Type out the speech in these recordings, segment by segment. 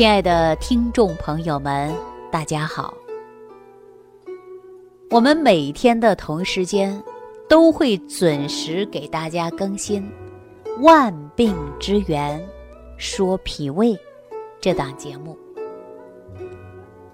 亲爱的听众朋友们，大家好。我们每天的同一时间都会准时给大家更新《万病之源说脾胃》这档节目。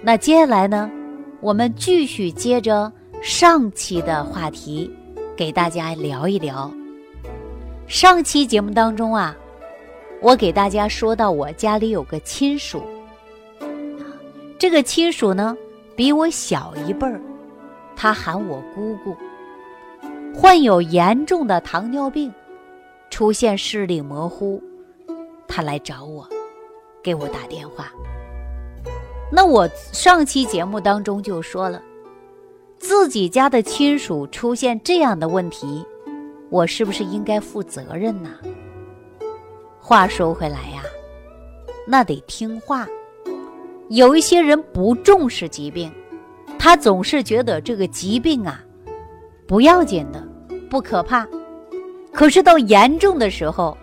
那接下来呢，我们继续接着上期的话题，给大家聊一聊。上期节目当中啊。我给大家说到，我家里有个亲属，这个亲属呢比我小一辈儿，他喊我姑姑，患有严重的糖尿病，出现视力模糊，他来找我，给我打电话。那我上期节目当中就说了，自己家的亲属出现这样的问题，我是不是应该负责任呢？话说回来呀，那得听话。有一些人不重视疾病，他总是觉得这个疾病啊不要紧的，不可怕。可是到严重的时候，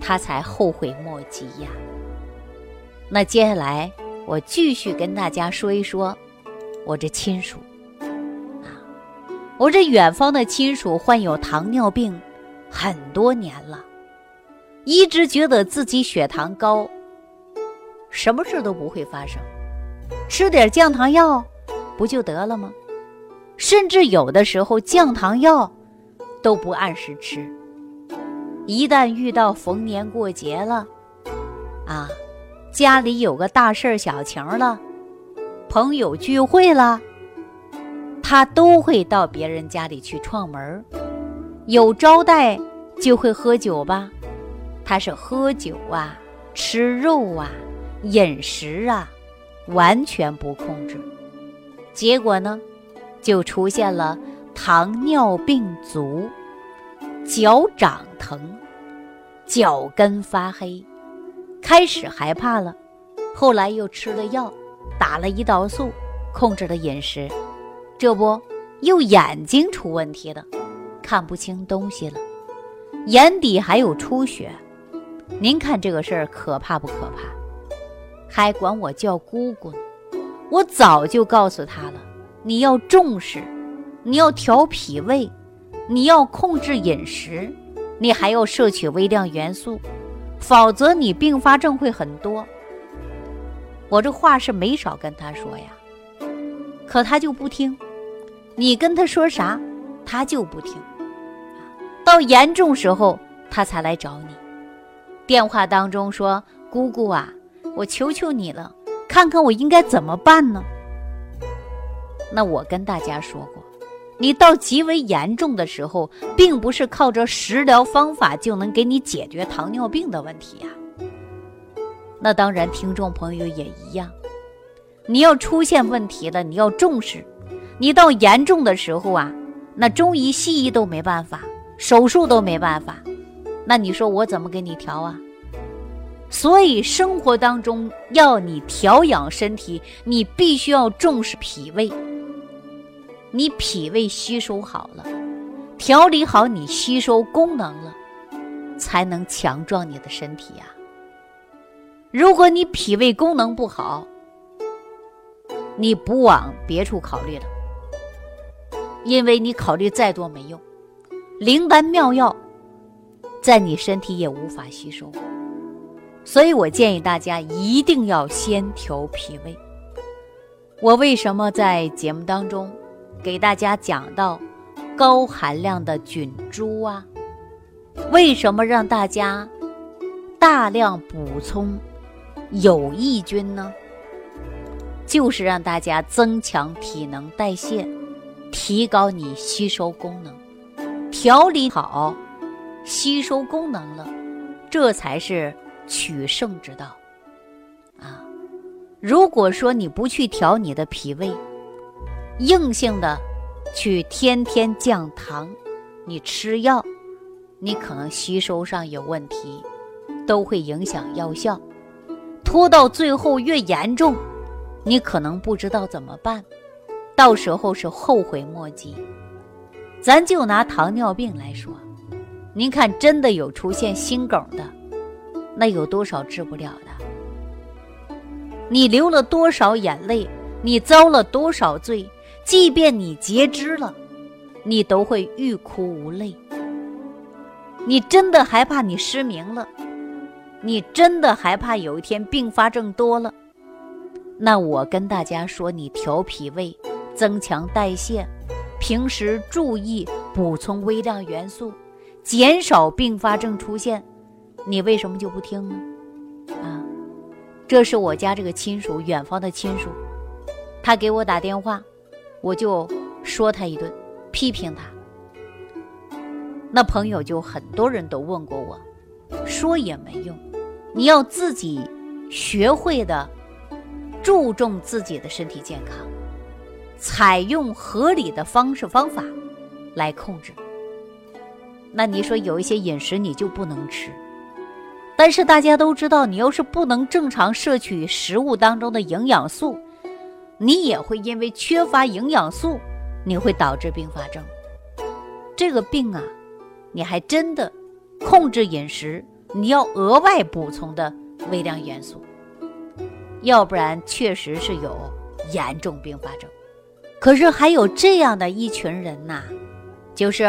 他才后悔莫及呀。那接下来我继续跟大家说一说，我这亲属啊，我这远方的亲属患有糖尿病很多年了。一直觉得自己血糖高，什么事都不会发生，吃点降糖药不就得了吗？甚至有的时候降糖药都不按时吃，一旦遇到逢年过节了，啊，家里有个大事小情了，朋友聚会了，他都会到别人家里去串门有招待就会喝酒吧。他是喝酒啊，吃肉啊，饮食啊，完全不控制，结果呢，就出现了糖尿病足，脚掌疼，脚跟发黑，开始害怕了，后来又吃了药，打了胰岛素，控制了饮食，这不又眼睛出问题了，看不清东西了，眼底还有出血。您看这个事儿可怕不可怕？还管我叫姑姑呢？我早就告诉他了，你要重视，你要调脾胃，你要控制饮食，你还要摄取微量元素，否则你并发症会很多。我这话是没少跟他说呀，可他就不听。你跟他说啥，他就不听。到严重时候，他才来找你。电话当中说：“姑姑啊，我求求你了，看看我应该怎么办呢？”那我跟大家说过，你到极为严重的时候，并不是靠着食疗方法就能给你解决糖尿病的问题呀。那当然，听众朋友也一样，你要出现问题了，你要重视。你到严重的时候啊，那中医西医都没办法，手术都没办法。那你说我怎么给你调啊？所以生活当中要你调养身体，你必须要重视脾胃。你脾胃吸收好了，调理好你吸收功能了，才能强壮你的身体呀。如果你脾胃功能不好，你不往别处考虑了，因为你考虑再多没用，灵丹妙药。在你身体也无法吸收，所以我建议大家一定要先调脾胃。我为什么在节目当中给大家讲到高含量的菌株啊？为什么让大家大量补充有益菌呢？就是让大家增强体能代谢，提高你吸收功能，调理好。吸收功能了，这才是取胜之道，啊！如果说你不去调你的脾胃，硬性的去天天降糖，你吃药，你可能吸收上有问题，都会影响药效，拖到最后越严重，你可能不知道怎么办，到时候是后悔莫及。咱就拿糖尿病来说。您看，真的有出现心梗的，那有多少治不了的？你流了多少眼泪，你遭了多少罪，即便你截肢了，你都会欲哭无泪。你真的害怕你失明了？你真的害怕有一天并发症多了？那我跟大家说，你调脾胃，增强代谢，平时注意补充微量元素，减少并发症出现，你为什么就不听呢？啊，这是我家这个亲属，远方的亲属，他给我打电话，我就说他一顿，批评他。那朋友就很多人都问过我，说也没用，你要自己学会的。注重自己的身体健康，采用合理的方式方法来控制。那你说有一些饮食你就不能吃，但是大家都知道，你要是不能正常摄取食物当中的营养素，你也会因为缺乏营养素，你会导致并发症。这个病啊，你还真的控制饮食，你要额外补充的微量元素。要不然确实是有严重并发症，可是还有这样的一群人呐，就是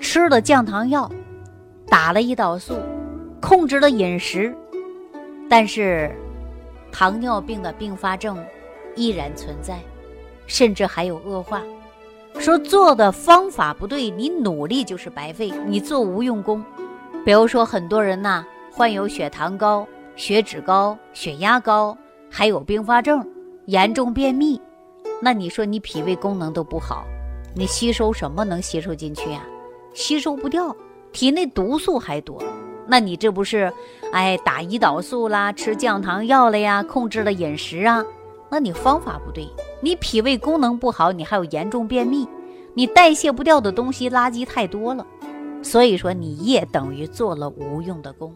吃了降糖药，打了胰岛素，控制了饮食，但是糖尿病的并发症依然存在，甚至还有恶化。说做的方法不对，你努力就是白费，你做无用功。比如说很多人呐，患有血糖高。血脂高、血压高，还有并发症，严重便秘，那你说你脾胃功能都不好，你吸收什么能吸收进去呀？吸收不掉，体内毒素还多，那你这不是，哎，打胰岛素啦，吃降糖药了呀，控制了饮食啊，那你方法不对，你脾胃功能不好，你还有严重便秘，你代谢不掉的东西垃圾太多了，所以说你也等于做了无用的功。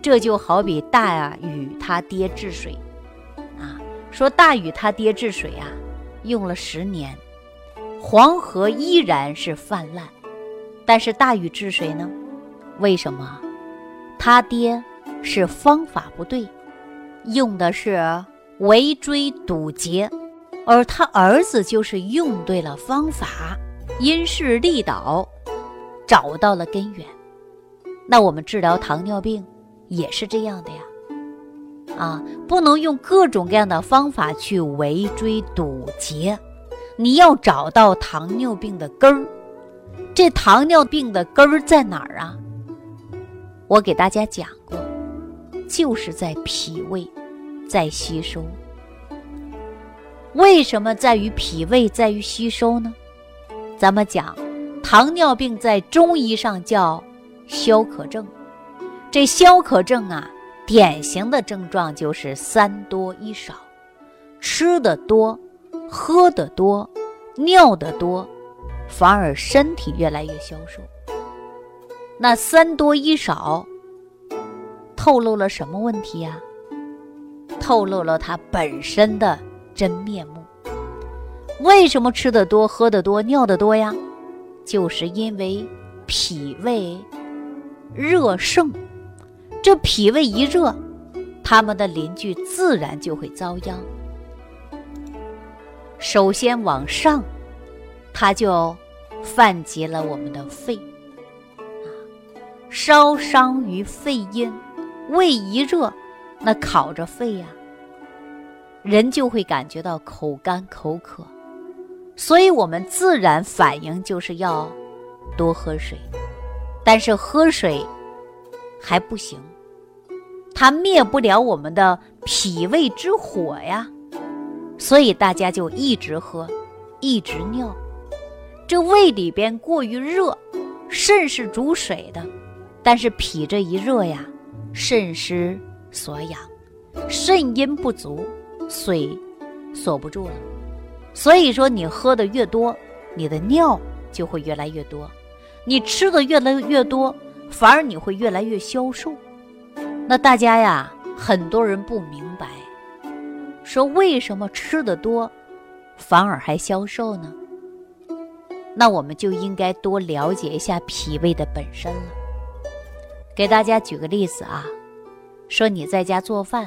这就好比大禹他爹治水，啊，说大禹他爹治水啊，用了十年，黄河依然是泛滥，但是大禹治水呢，为什么？他爹是方法不对，用的是围追堵截，而他儿子就是用对了方法，因势利导，找到了根源。那我们治疗糖尿病。也是这样的呀，啊，不能用各种各样的方法去围追堵截，你要找到糖尿病的根儿。这糖尿病的根儿在哪儿啊？我给大家讲过，就是在脾胃，在吸收。为什么在于脾胃，在于吸收呢？咱们讲，糖尿病在中医上叫消渴症。这消渴症啊，典型的症状就是三多一少，吃的多，喝的多，尿的多，反而身体越来越消瘦。那三多一少，透露了什么问题呀？透露了它本身的真面目。为什么吃的多，喝的多，尿的多呀？就是因为脾胃热盛。这脾胃一热，他们的邻居自然就会遭殃。首先往上，它就犯及了我们的肺，啊，烧伤于肺阴，胃一热，那烤着肺呀，人就会感觉到口干口渴，所以我们自然反应就是要多喝水，但是喝水还不行。它灭不了我们的脾胃之火呀，所以大家就一直喝，一直尿。这胃里边过于热，肾是主水的，但是脾这一热呀，肾失所养，肾阴不足，水锁不住了。所以说，你喝的越多，你的尿就会越来越多；你吃的越来越多，反而你会越来越消瘦。那大家呀，很多人不明白，说为什么吃的多，反而还消瘦呢？那我们就应该多了解一下脾胃的本身了。给大家举个例子啊，说你在家做饭，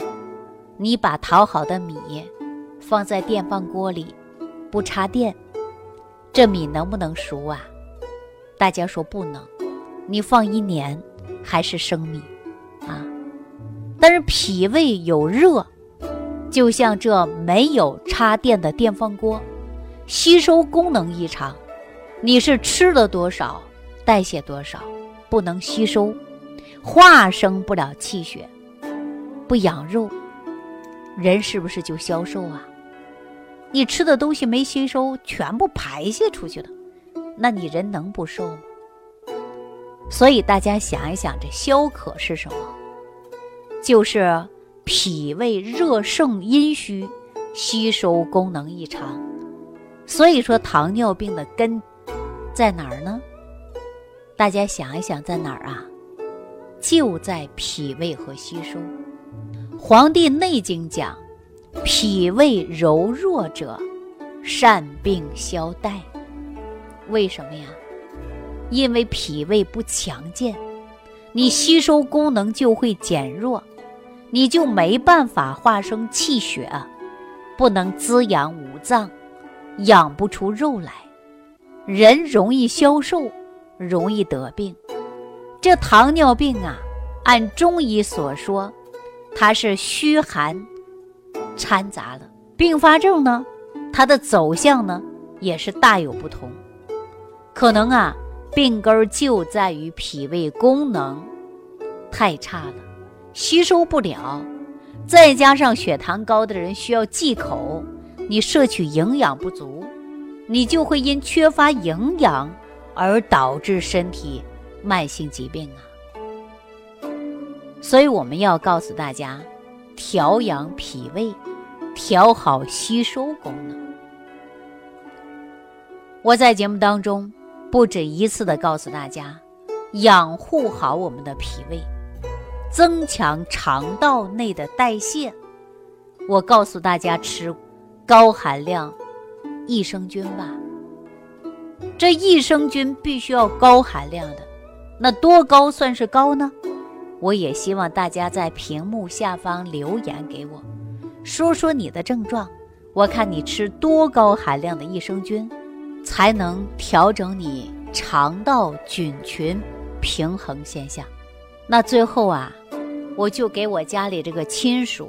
你把淘好的米放在电饭锅里，不插电，这米能不能熟啊？大家说不能。你放一年还是生米啊？但是脾胃有热，就像这没有插电的电饭锅，吸收功能异常。你是吃了多少，代谢多少，不能吸收，化生不了气血，不养肉。人是不是就消瘦啊？你吃的东西没吸收，全部排泄出去了，那你人能不瘦吗？所以大家想一想，这消渴是什么？就是脾胃热盛阴虚，吸收功能异常。所以说，糖尿病的根在哪儿呢？大家想一想，在哪儿啊？就在脾胃和吸收。《黄帝内经》讲：“脾胃柔弱者，善病消怠。”为什么呀？因为脾胃不强健，你吸收功能就会减弱，你就没办法化生气血，不能滋养五脏，养不出肉来，人容易消瘦，容易得病。这糖尿病啊，按中医所说。它是虚寒掺杂了，并发症呢，它的走向呢也是大有不同。可能啊，病根就在于脾胃功能太差了，吸收不了，再加上血糖高的人需要忌口，你摄取营养不足，你就会因缺乏营养而导致身体慢性疾病啊。所以我们要告诉大家，调养脾胃，调好吸收功能。我在节目当中不止一次的告诉大家，养护好我们的脾胃，增强肠道内的代谢。我告诉大家吃高含量益生菌吧。这益生菌必须要高含量的，那多高算是高呢？我也希望大家在屏幕下方留言给我，说说你的症状。我看你吃多高含量的益生菌，才能调整你肠道菌群平衡现象。那最后啊，我就给我家里这个亲属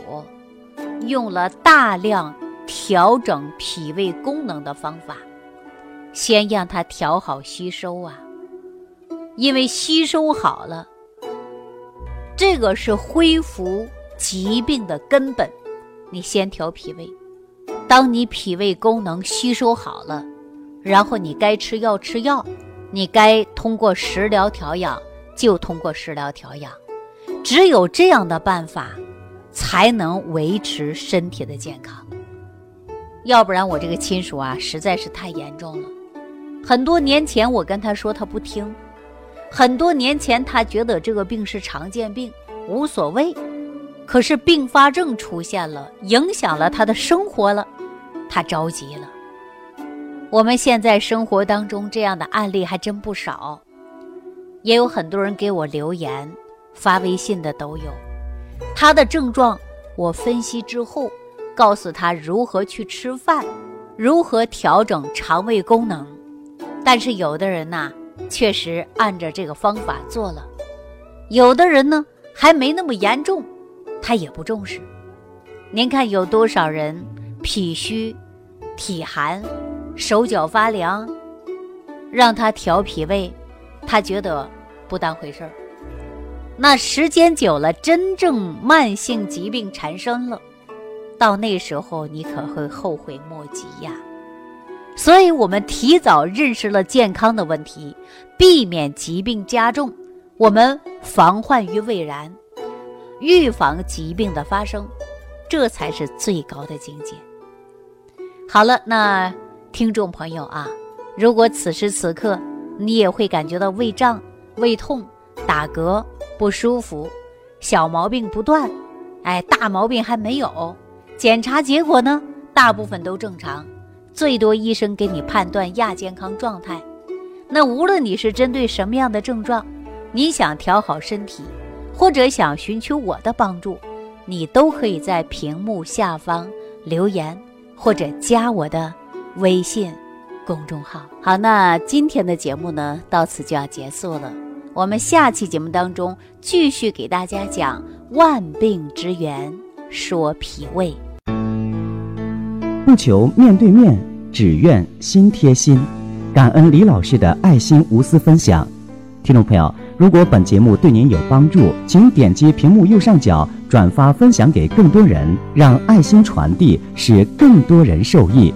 用了大量调整脾胃功能的方法，先让它调好吸收啊，因为吸收好了。这个是恢复疾病的根本，你先调脾胃。当你脾胃功能吸收好了，然后你该吃药吃药，你该通过食疗调养就通过食疗调养。只有这样的办法，才能维持身体的健康。要不然我这个亲属啊，实在是太严重了。很多年前我跟他说，他不听。很多年前，他觉得这个病是常见病，无所谓。可是并发症出现了，影响了他的生活了，他着急了。我们现在生活当中这样的案例还真不少，也有很多人给我留言、发微信的都有。他的症状我分析之后，告诉他如何去吃饭，如何调整肠胃功能。但是有的人呐。确实按着这个方法做了，有的人呢还没那么严重，他也不重视。您看有多少人脾虚、体寒、手脚发凉，让他调脾胃，他觉得不当回事儿。那时间久了，真正慢性疾病缠身了，到那时候你可会后悔莫及呀。所以，我们提早认识了健康的问题，避免疾病加重，我们防患于未然，预防疾病的发生，这才是最高的境界。好了，那听众朋友啊，如果此时此刻你也会感觉到胃胀、胃痛、打嗝、不舒服，小毛病不断，哎，大毛病还没有，检查结果呢，大部分都正常。最多医生给你判断亚健康状态，那无论你是针对什么样的症状，你想调好身体，或者想寻求我的帮助，你都可以在屏幕下方留言或者加我的微信公众号。好，那今天的节目呢，到此就要结束了。我们下期节目当中继续给大家讲万病之源，说脾胃。不求面对面，只愿心贴心。感恩李老师的爱心无私分享。听众朋友，如果本节目对您有帮助，请点击屏幕右上角转发分享给更多人，让爱心传递，使更多人受益。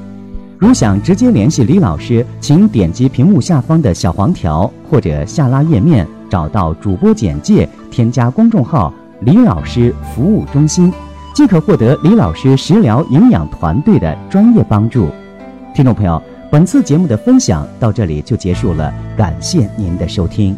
如想直接联系李老师，请点击屏幕下方的小黄条或者下拉页面，找到主播简介，添加公众号“李老师服务中心”，即可获得李老师食疗营养团队的专业帮助。听众朋友。本次节目的分享到这里就结束了，感谢您的收听。